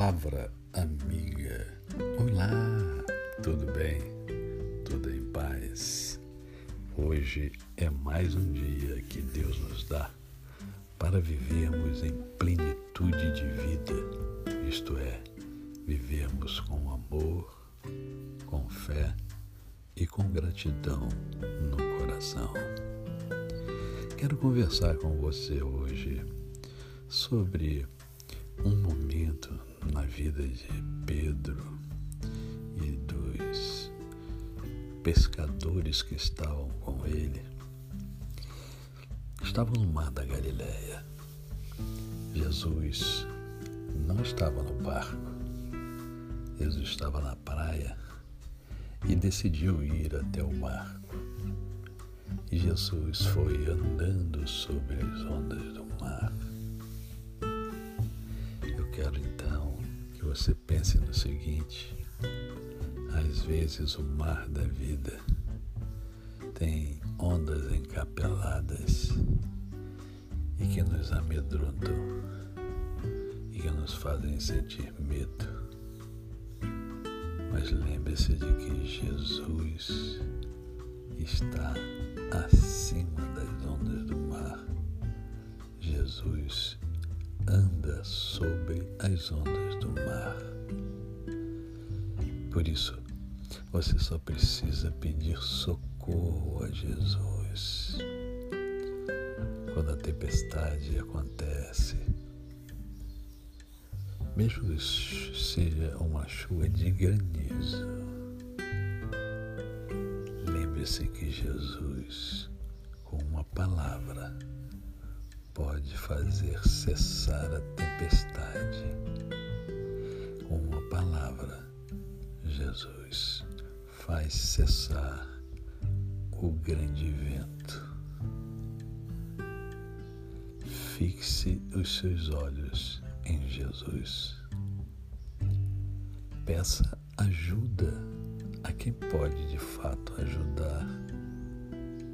Palavra amiga. Olá, tudo bem? Tudo em paz? Hoje é mais um dia que Deus nos dá para vivermos em plenitude de vida, isto é, vivermos com amor, com fé e com gratidão no coração. Quero conversar com você hoje sobre um vida de Pedro e dos pescadores que estavam com ele estavam no mar da Galileia. Jesus não estava no barco. Jesus estava na praia e decidiu ir até o barco. E Jesus foi andando sobre as ondas do mar. Eu quero então você pense no seguinte: às vezes o mar da vida tem ondas encapeladas e que nos amedrontam e que nos fazem sentir medo. Mas lembre-se de que Jesus está acima das ondas do mar. Jesus anda sobre as ondas do mar. Por isso, você só precisa pedir socorro a Jesus. Quando a tempestade acontece, mesmo que seja uma chuva de granizo, lembre-se que Jesus, com uma palavra, pode fazer cessar a tempestade. Com uma palavra, Jesus faz cessar o grande vento. Fixe os seus olhos em Jesus. Peça ajuda a quem pode de fato ajudar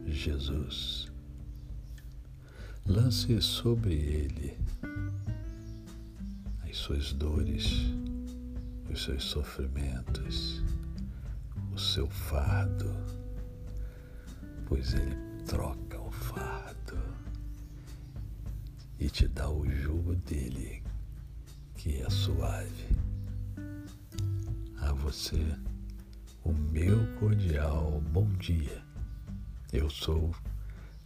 Jesus. Lance sobre ele as suas dores, os seus sofrimentos, o seu fardo, pois ele troca o fardo e te dá o jugo dele, que é suave. A você, o meu cordial bom dia. Eu sou